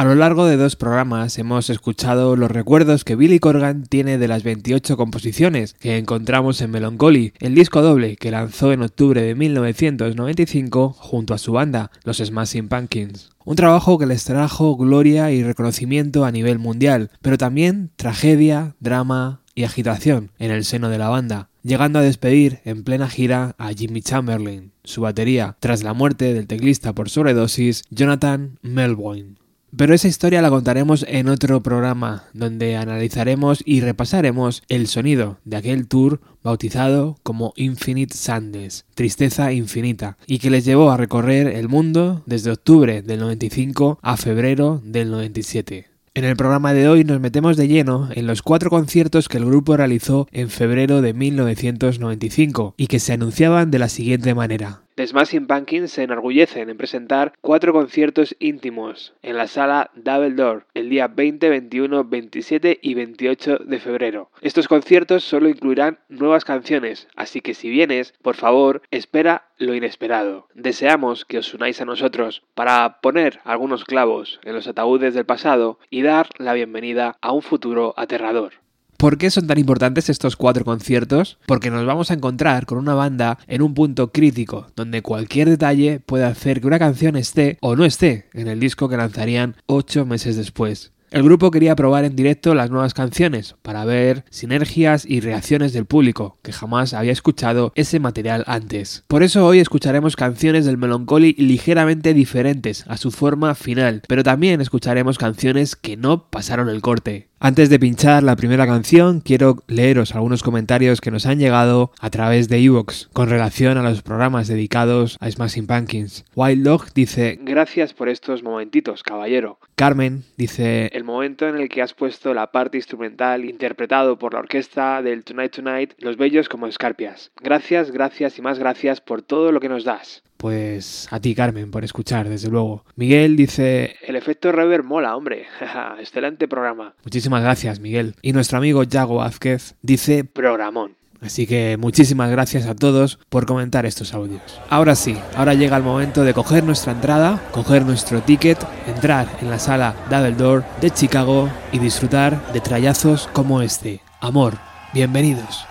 A lo largo de dos programas hemos escuchado los recuerdos que Billy Corgan tiene de las 28 composiciones que encontramos en Melancholy, el disco doble que lanzó en octubre de 1995 junto a su banda, los Smashing Pumpkins. Un trabajo que les trajo gloria y reconocimiento a nivel mundial, pero también tragedia, drama y agitación en el seno de la banda, llegando a despedir en plena gira a Jimmy Chamberlain, su batería, tras la muerte del teclista por sobredosis Jonathan Melvoin. Pero esa historia la contaremos en otro programa, donde analizaremos y repasaremos el sonido de aquel tour bautizado como Infinite Sadness, Tristeza Infinita, y que les llevó a recorrer el mundo desde octubre del 95 a febrero del 97. En el programa de hoy nos metemos de lleno en los cuatro conciertos que el grupo realizó en febrero de 1995 y que se anunciaban de la siguiente manera. The Smashing Pumpkins se enorgullecen en presentar cuatro conciertos íntimos en la sala Double Door el día 20, 21, 27 y 28 de febrero. Estos conciertos solo incluirán nuevas canciones, así que si vienes, por favor, espera lo inesperado. Deseamos que os unáis a nosotros para poner algunos clavos en los ataúdes del pasado y dar la bienvenida a un futuro aterrador. ¿Por qué son tan importantes estos cuatro conciertos? Porque nos vamos a encontrar con una banda en un punto crítico, donde cualquier detalle puede hacer que una canción esté o no esté en el disco que lanzarían ocho meses después. El grupo quería probar en directo las nuevas canciones para ver sinergias y reacciones del público, que jamás había escuchado ese material antes. Por eso hoy escucharemos canciones del Melancholy ligeramente diferentes a su forma final, pero también escucharemos canciones que no pasaron el corte. Antes de pinchar la primera canción, quiero leeros algunos comentarios que nos han llegado a través de Evox con relación a los programas dedicados a Smashing Pumpkins. Wild Dog dice: Gracias por estos momentitos, caballero. Carmen dice: El momento en el que has puesto la parte instrumental interpretado por la orquesta del Tonight Tonight, los bellos como escarpias. Gracias, gracias y más gracias por todo lo que nos das. Pues a ti, Carmen, por escuchar, desde luego. Miguel dice... El efecto rever mola, hombre. Excelente programa. Muchísimas gracias, Miguel. Y nuestro amigo Yago Vázquez dice... Programón. Así que muchísimas gracias a todos por comentar estos audios. Ahora sí, ahora llega el momento de coger nuestra entrada, coger nuestro ticket, entrar en la sala Double Door de Chicago y disfrutar de trayazos como este. Amor, bienvenidos.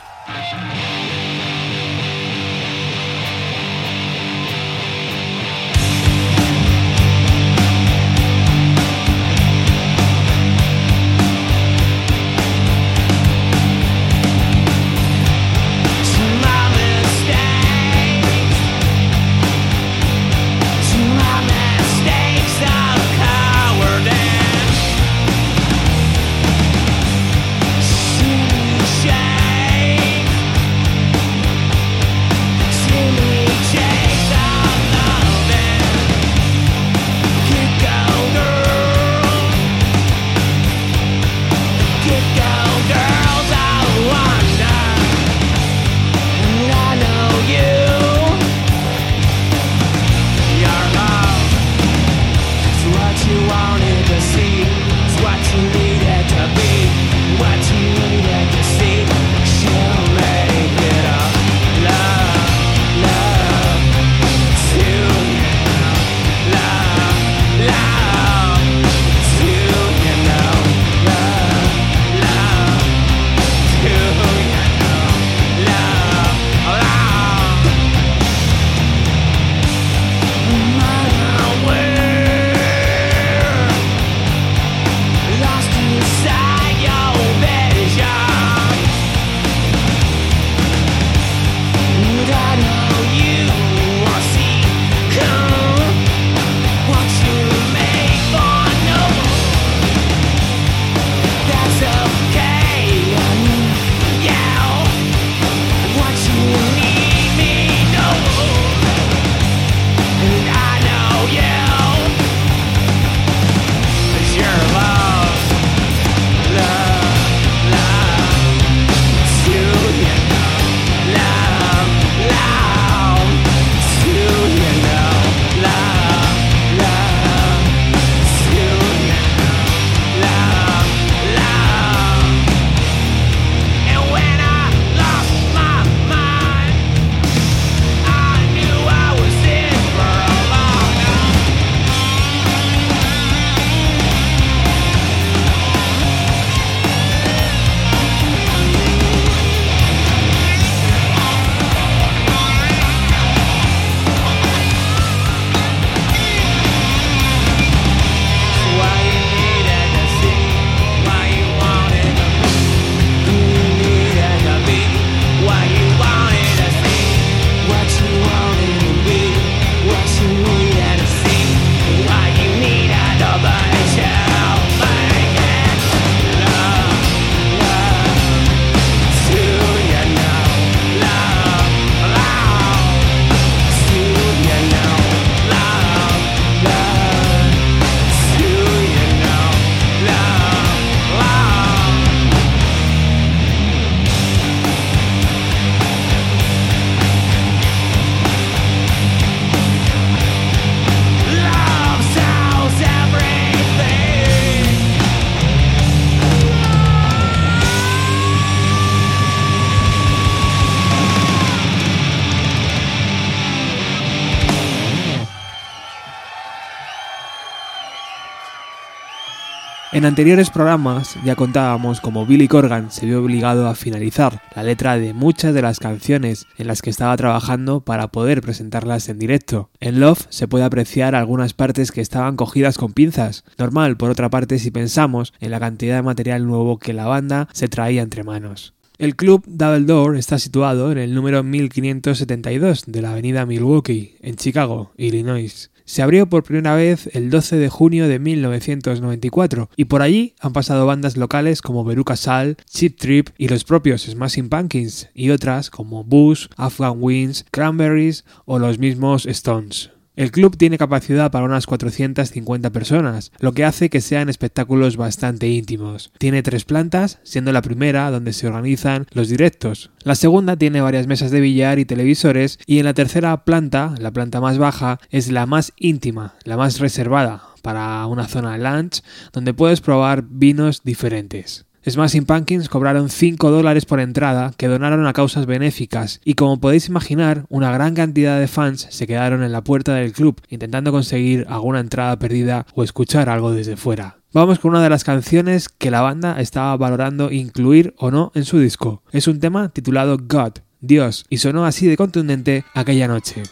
En anteriores programas ya contábamos cómo Billy Corgan se vio obligado a finalizar la letra de muchas de las canciones en las que estaba trabajando para poder presentarlas en directo. En Love se puede apreciar algunas partes que estaban cogidas con pinzas, normal por otra parte si pensamos en la cantidad de material nuevo que la banda se traía entre manos. El club Double Door está situado en el número 1572 de la avenida Milwaukee, en Chicago, Illinois. Se abrió por primera vez el 12 de junio de 1994 y por allí han pasado bandas locales como Veruca Sal, Chip Trip y los propios Smashing Pumpkins y otras como Bush, Afghan Winds, Cranberries o los mismos Stones. El club tiene capacidad para unas 450 personas, lo que hace que sean espectáculos bastante íntimos. Tiene tres plantas, siendo la primera donde se organizan los directos. La segunda tiene varias mesas de billar y televisores y en la tercera planta, la planta más baja, es la más íntima, la más reservada para una zona lunch donde puedes probar vinos diferentes. Smashing Pumpkins cobraron 5 dólares por entrada que donaron a causas benéficas y como podéis imaginar, una gran cantidad de fans se quedaron en la puerta del club intentando conseguir alguna entrada perdida o escuchar algo desde fuera. Vamos con una de las canciones que la banda estaba valorando incluir o no en su disco. Es un tema titulado God, Dios, y sonó así de contundente aquella noche.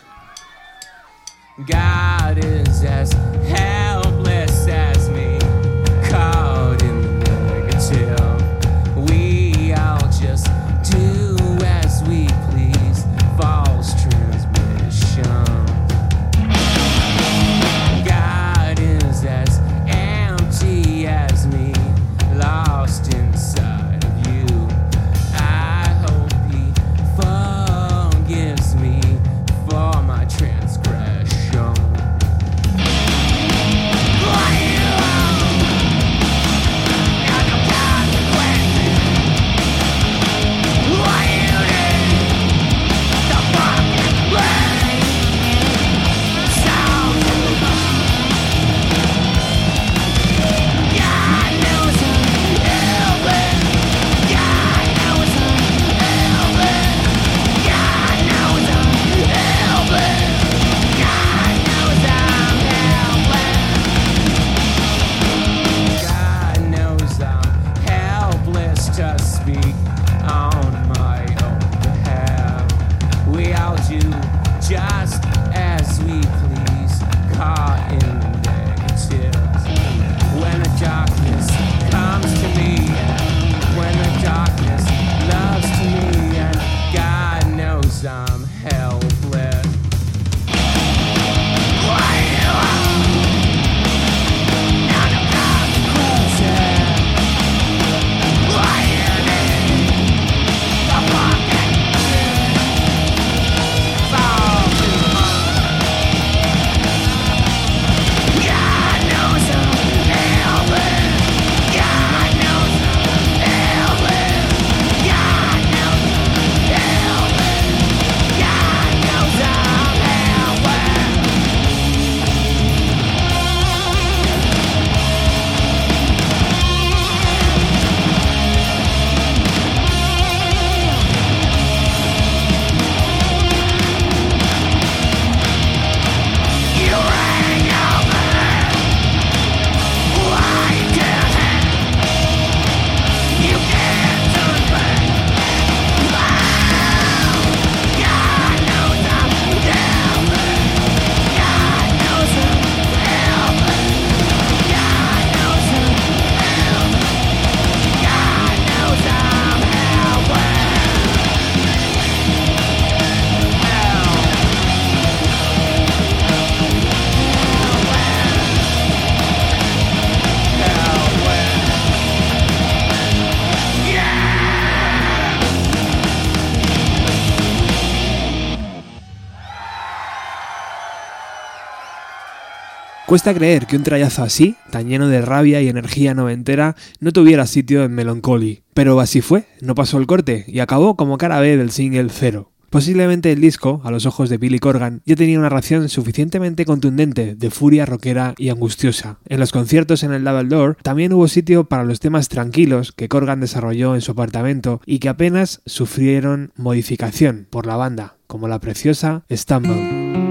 Cuesta creer que un trayazo así, tan lleno de rabia y energía noventera, no tuviera sitio en Melancholy. Pero así fue, no pasó el corte y acabó como cara B del single Cero. Posiblemente el disco, a los ojos de Billy Corgan, ya tenía una ración suficientemente contundente de furia rockera y angustiosa. En los conciertos en el Double Door también hubo sitio para los temas tranquilos que Corgan desarrolló en su apartamento y que apenas sufrieron modificación por la banda, como la preciosa Stumble.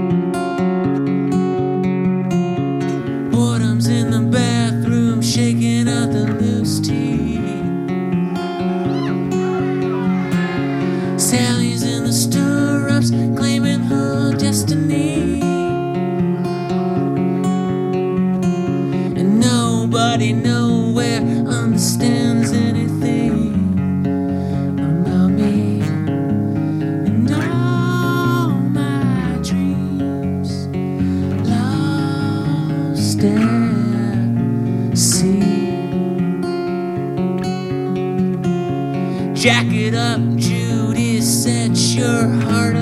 Nobody nowhere understands anything about me and all my dreams lost at sea. Jack it up, Judy, set your heart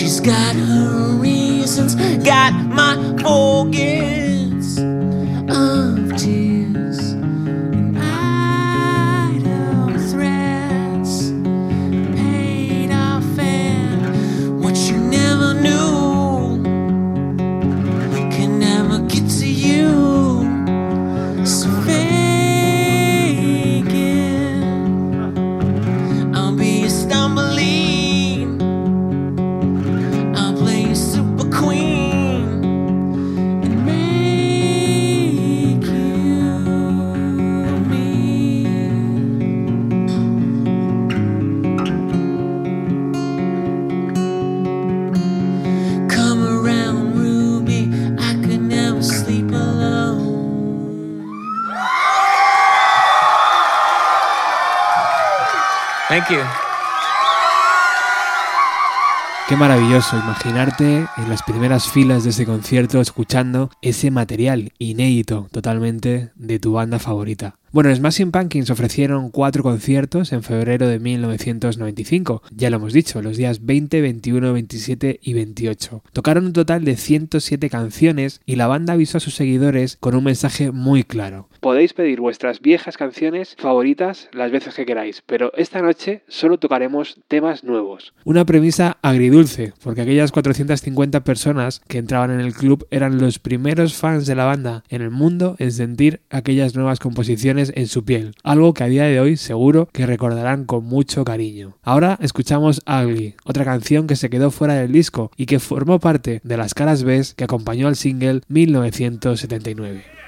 She's got her reasons, got my forgets maravilloso imaginarte en las primeras filas de ese concierto escuchando ese material inédito totalmente de tu banda favorita. Bueno, Smashing Pumpkins ofrecieron cuatro conciertos en febrero de 1995, ya lo hemos dicho, los días 20, 21, 27 y 28. Tocaron un total de 107 canciones y la banda avisó a sus seguidores con un mensaje muy claro. Podéis pedir vuestras viejas canciones favoritas las veces que queráis, pero esta noche solo tocaremos temas nuevos. Una premisa agridulce, porque aquellas 450 personas que entraban en el club eran los primeros fans de la banda en el mundo en sentir aquellas nuevas composiciones en su piel, algo que a día de hoy seguro que recordarán con mucho cariño. Ahora escuchamos Ugly, otra canción que se quedó fuera del disco y que formó parte de las caras B que acompañó al single 1979.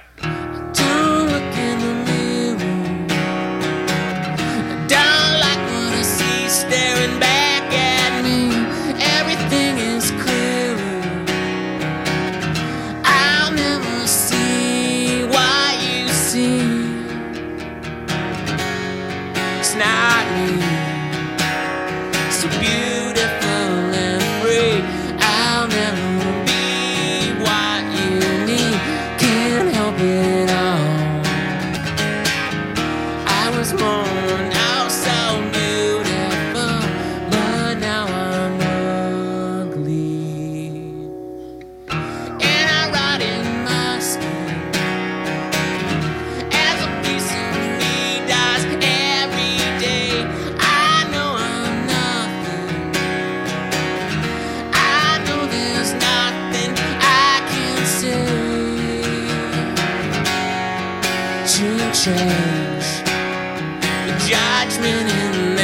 Judgment in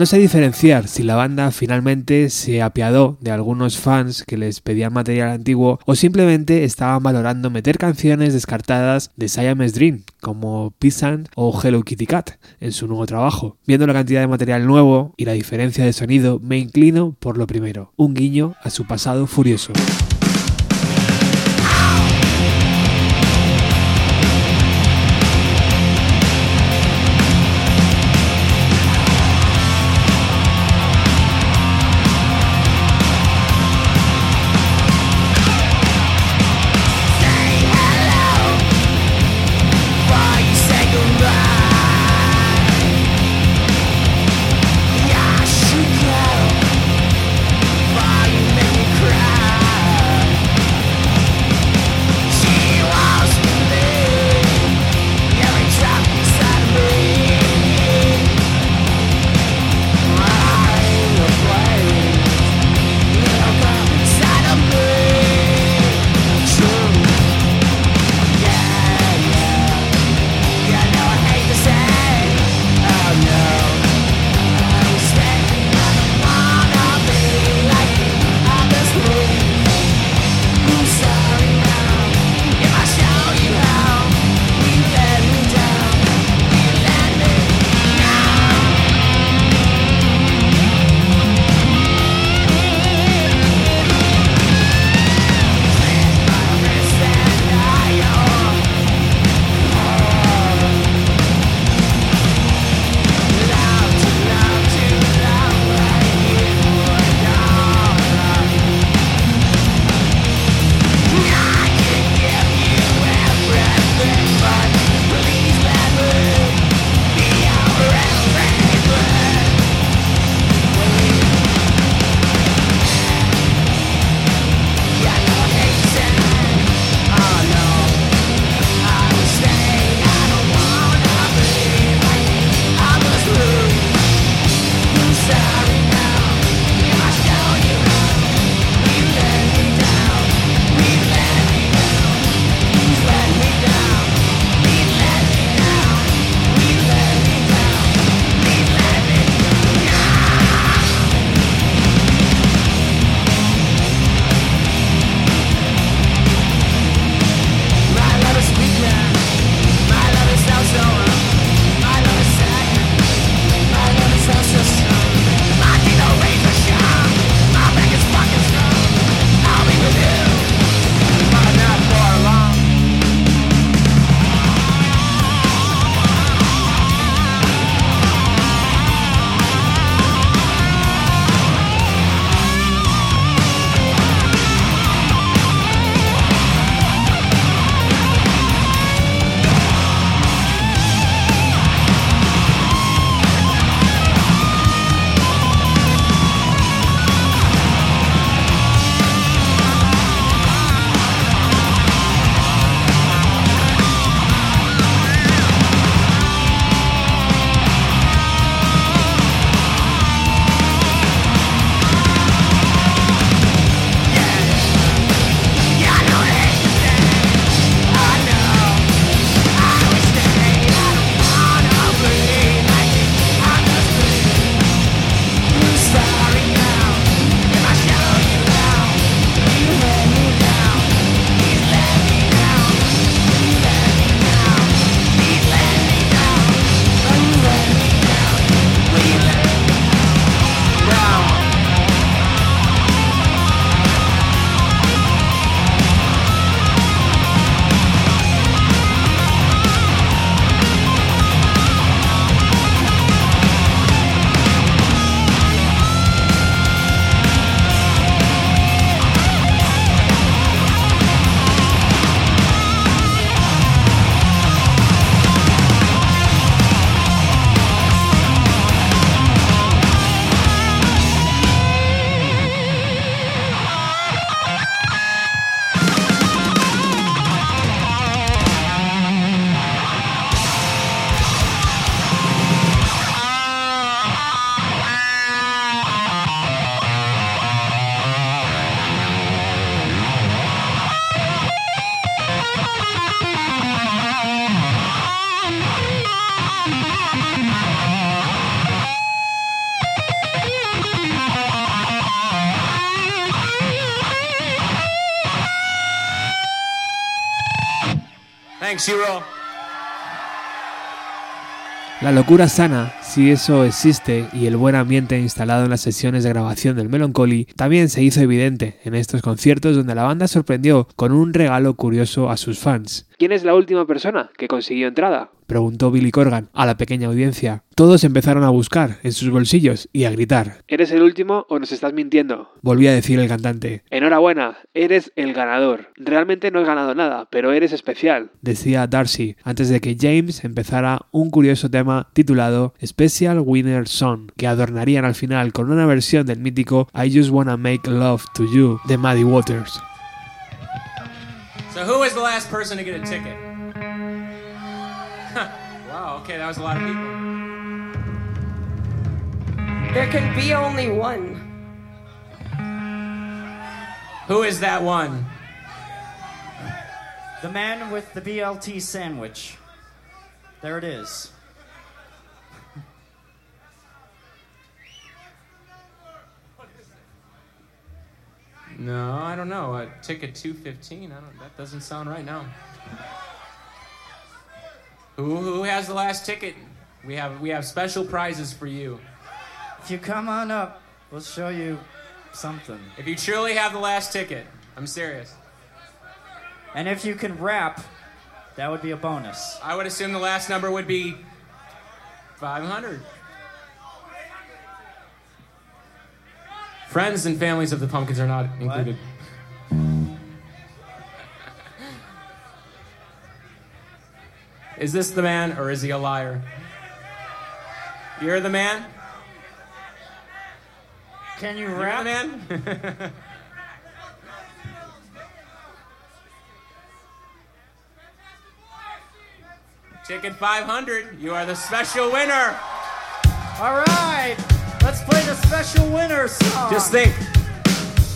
No sé diferenciar si la banda finalmente se apiadó de algunos fans que les pedían material antiguo o simplemente estaban valorando meter canciones descartadas de Siamese Dream como Peasant o Hello Kitty Cat en su nuevo trabajo. Viendo la cantidad de material nuevo y la diferencia de sonido, me inclino por lo primero, un guiño a su pasado furioso. Thanks. La locura sana, si eso existe, y el buen ambiente instalado en las sesiones de grabación del Melancholy también se hizo evidente en estos conciertos donde la banda sorprendió con un regalo curioso a sus fans. ¿Quién es la última persona que consiguió entrada? Preguntó Billy Corgan a la pequeña audiencia. Todos empezaron a buscar en sus bolsillos y a gritar. ¿Eres el último o nos estás mintiendo? Volvía a decir el cantante. Enhorabuena, eres el ganador. Realmente no has ganado nada, pero eres especial, decía Darcy, antes de que James empezara un curioso tema titulado Special Winner Song, que adornarían al final con una versión del mítico I Just Wanna Make Love to You de Muddy Waters. So who was the last person to get a ticket? wow, okay, that was a lot of people. There can be only one. Who is that one? The man with the BLT sandwich. There it is. No, I don't know. Uh, ticket 215. I don't that doesn't sound right now. Who who has the last ticket? We have we have special prizes for you. If you come on up, we'll show you something. If you truly have the last ticket. I'm serious. And if you can rap, that would be a bonus. I would assume the last number would be 500. Friends and families of the pumpkins are not included. Is this the man or is he a liar? You're the man? Can you You're the rap? man? Ticket 500. You are the special winner. All right, let's play the special winner song. Just think.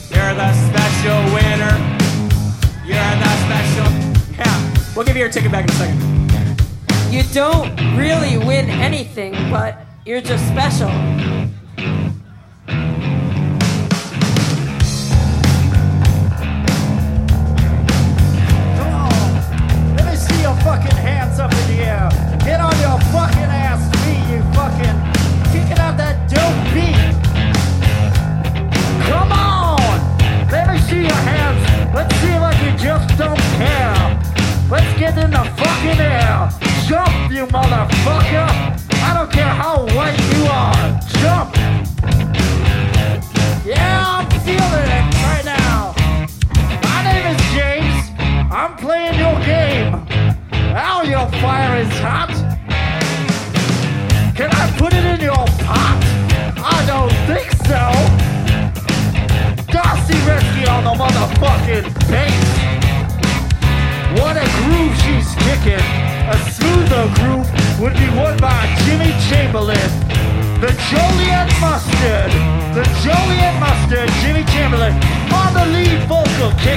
You're the special winner. You're the special. Yeah. We'll give you your ticket back in a second. You don't really win anything, but you're just special.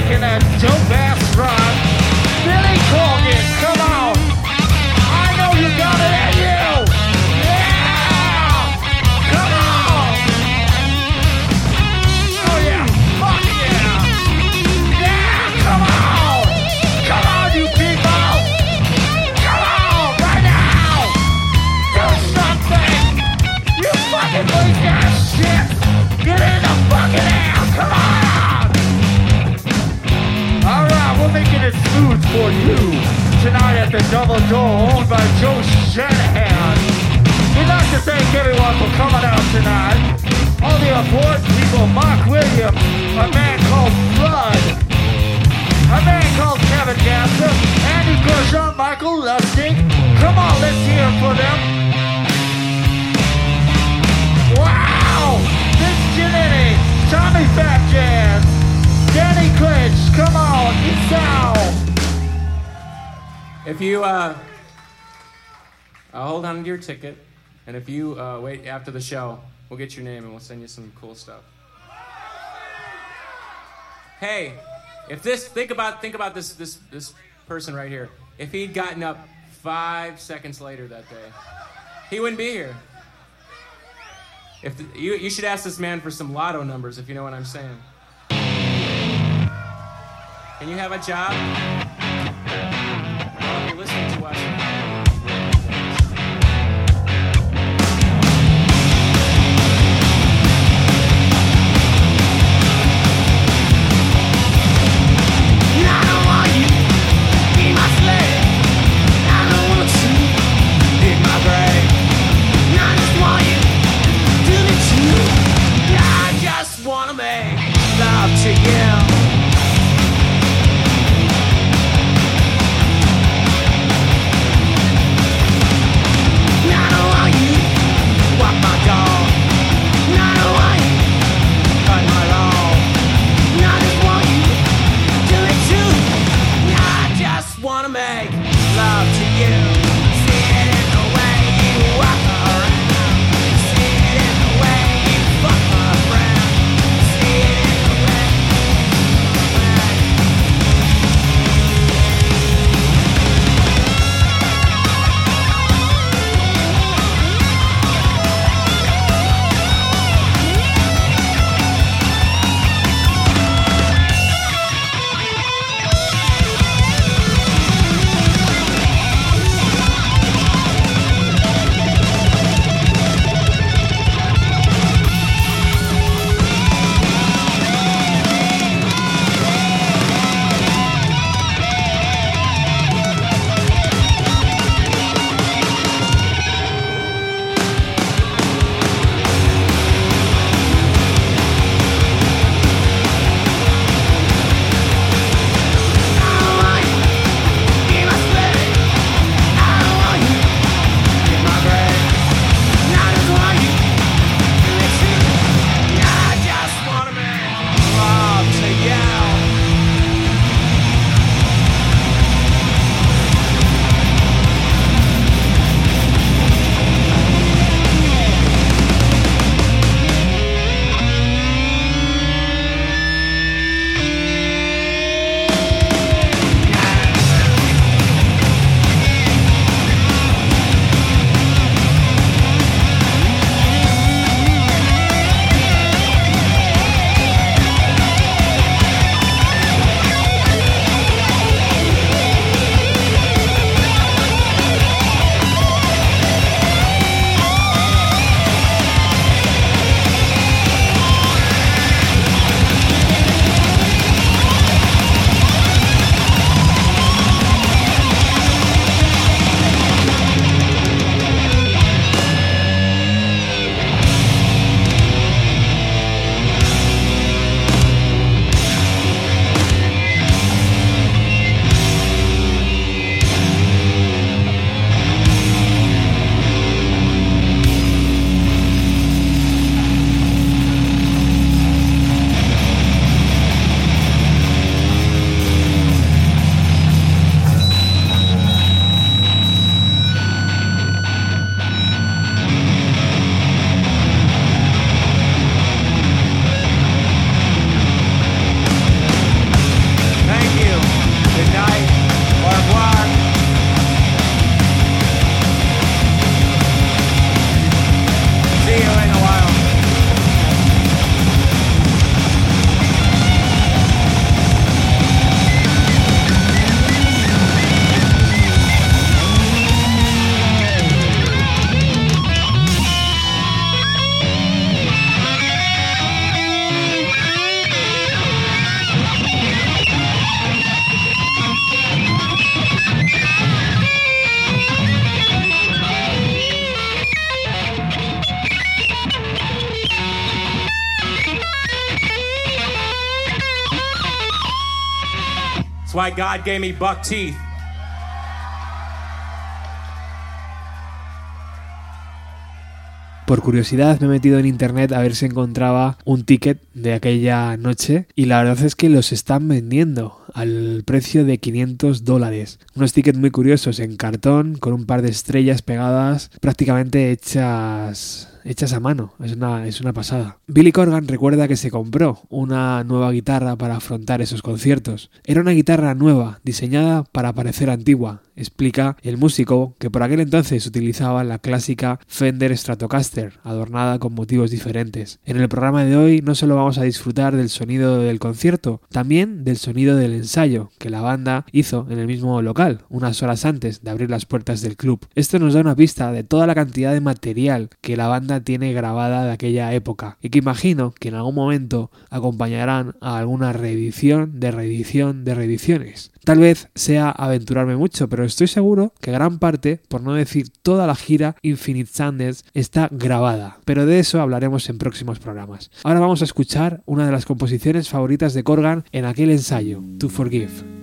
making a dope your ticket, and if you uh, wait after the show, we'll get your name and we'll send you some cool stuff. Hey, if this think about think about this this this person right here. If he'd gotten up five seconds later that day, he wouldn't be here. If the, you you should ask this man for some lotto numbers if you know what I'm saying. Can you have a job? Well, if you listening to us. God gave me buck teeth. Por curiosidad me he metido en internet a ver si encontraba un ticket de aquella noche y la verdad es que los están vendiendo al precio de 500 dólares. Unos tickets muy curiosos en cartón con un par de estrellas pegadas prácticamente hechas hechas a mano, es una, es una pasada. Billy Corgan recuerda que se compró una nueva guitarra para afrontar esos conciertos. Era una guitarra nueva, diseñada para parecer antigua, explica el músico que por aquel entonces utilizaba la clásica Fender Stratocaster, adornada con motivos diferentes. En el programa de hoy no solo vamos a disfrutar del sonido del concierto, también del sonido del ensayo que la banda hizo en el mismo local, unas horas antes de abrir las puertas del club. Esto nos da una pista de toda la cantidad de material que la banda tiene grabada de aquella época y que imagino que en algún momento acompañarán a alguna reedición de reedición de reediciones. Tal vez sea aventurarme mucho, pero estoy seguro que gran parte, por no decir toda la gira Infinite Sanders, está grabada. Pero de eso hablaremos en próximos programas. Ahora vamos a escuchar una de las composiciones favoritas de Corgan en aquel ensayo, To Forgive.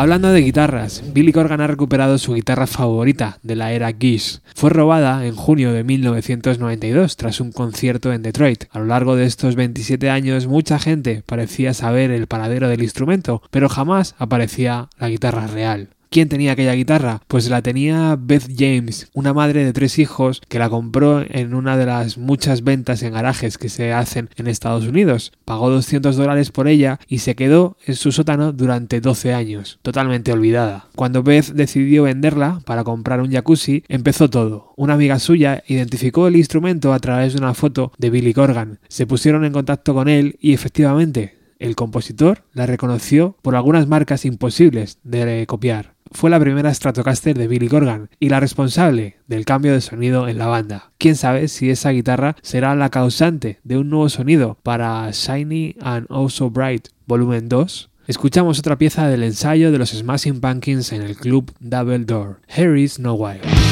Hablando de guitarras, Billy Corgan ha recuperado su guitarra favorita de la era Gish. Fue robada en junio de 1992 tras un concierto en Detroit. A lo largo de estos 27 años mucha gente parecía saber el paradero del instrumento, pero jamás aparecía la guitarra real. ¿Quién tenía aquella guitarra? Pues la tenía Beth James, una madre de tres hijos que la compró en una de las muchas ventas en garajes que se hacen en Estados Unidos. Pagó 200 dólares por ella y se quedó en su sótano durante 12 años, totalmente olvidada. Cuando Beth decidió venderla para comprar un jacuzzi, empezó todo. Una amiga suya identificó el instrumento a través de una foto de Billy Corgan. Se pusieron en contacto con él y efectivamente el compositor la reconoció por algunas marcas imposibles de copiar fue la primera Stratocaster de Billy Corgan y la responsable del cambio de sonido en la banda. Quién sabe si esa guitarra será la causante de un nuevo sonido para Shiny and Oh So Bright Volumen 2. Escuchamos otra pieza del ensayo de los Smashing Pumpkins en el club Double Door, Here is No Wild.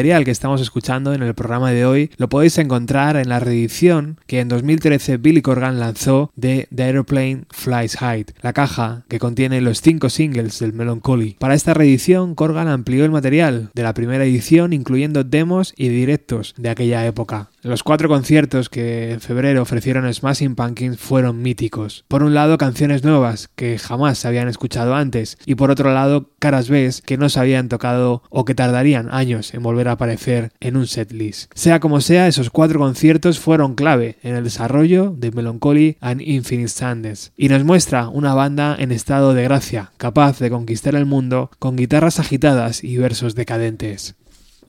Material que estamos escuchando en el programa de hoy lo podéis encontrar en la reedición que en 2013 Billy Corgan lanzó de The Aeroplane Flies High, la caja que contiene los cinco singles del Melancholy. Para esta reedición, Corgan amplió el material de la primera edición incluyendo demos y directos de aquella época. Los cuatro conciertos que en febrero ofrecieron Smashing Pumpkins fueron míticos. Por un lado, canciones nuevas que jamás se habían escuchado antes, y por otro lado, caras B que no se habían tocado o que tardarían años en volver a aparecer en un setlist. Sea como sea, esos cuatro conciertos fueron clave en el desarrollo de Melancholy and Infinite Sadness, y nos muestra una banda en estado de gracia, capaz de conquistar el mundo con guitarras agitadas y versos decadentes.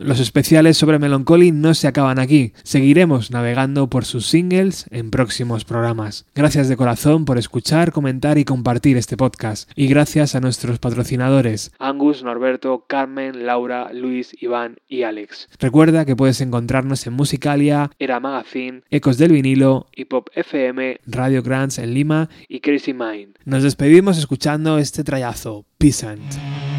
Los especiales sobre Melancholy no se acaban aquí. Seguiremos navegando por sus singles en próximos programas. Gracias de corazón por escuchar, comentar y compartir este podcast. Y gracias a nuestros patrocinadores Angus, Norberto, Carmen, Laura, Luis, Iván y Alex. Recuerda que puedes encontrarnos en Musicalia, Era Magazine, Ecos del Vinilo, Hip Hop FM, Radio Grants en Lima y Crazy Mind. Nos despedimos escuchando este trayazo, Peasant.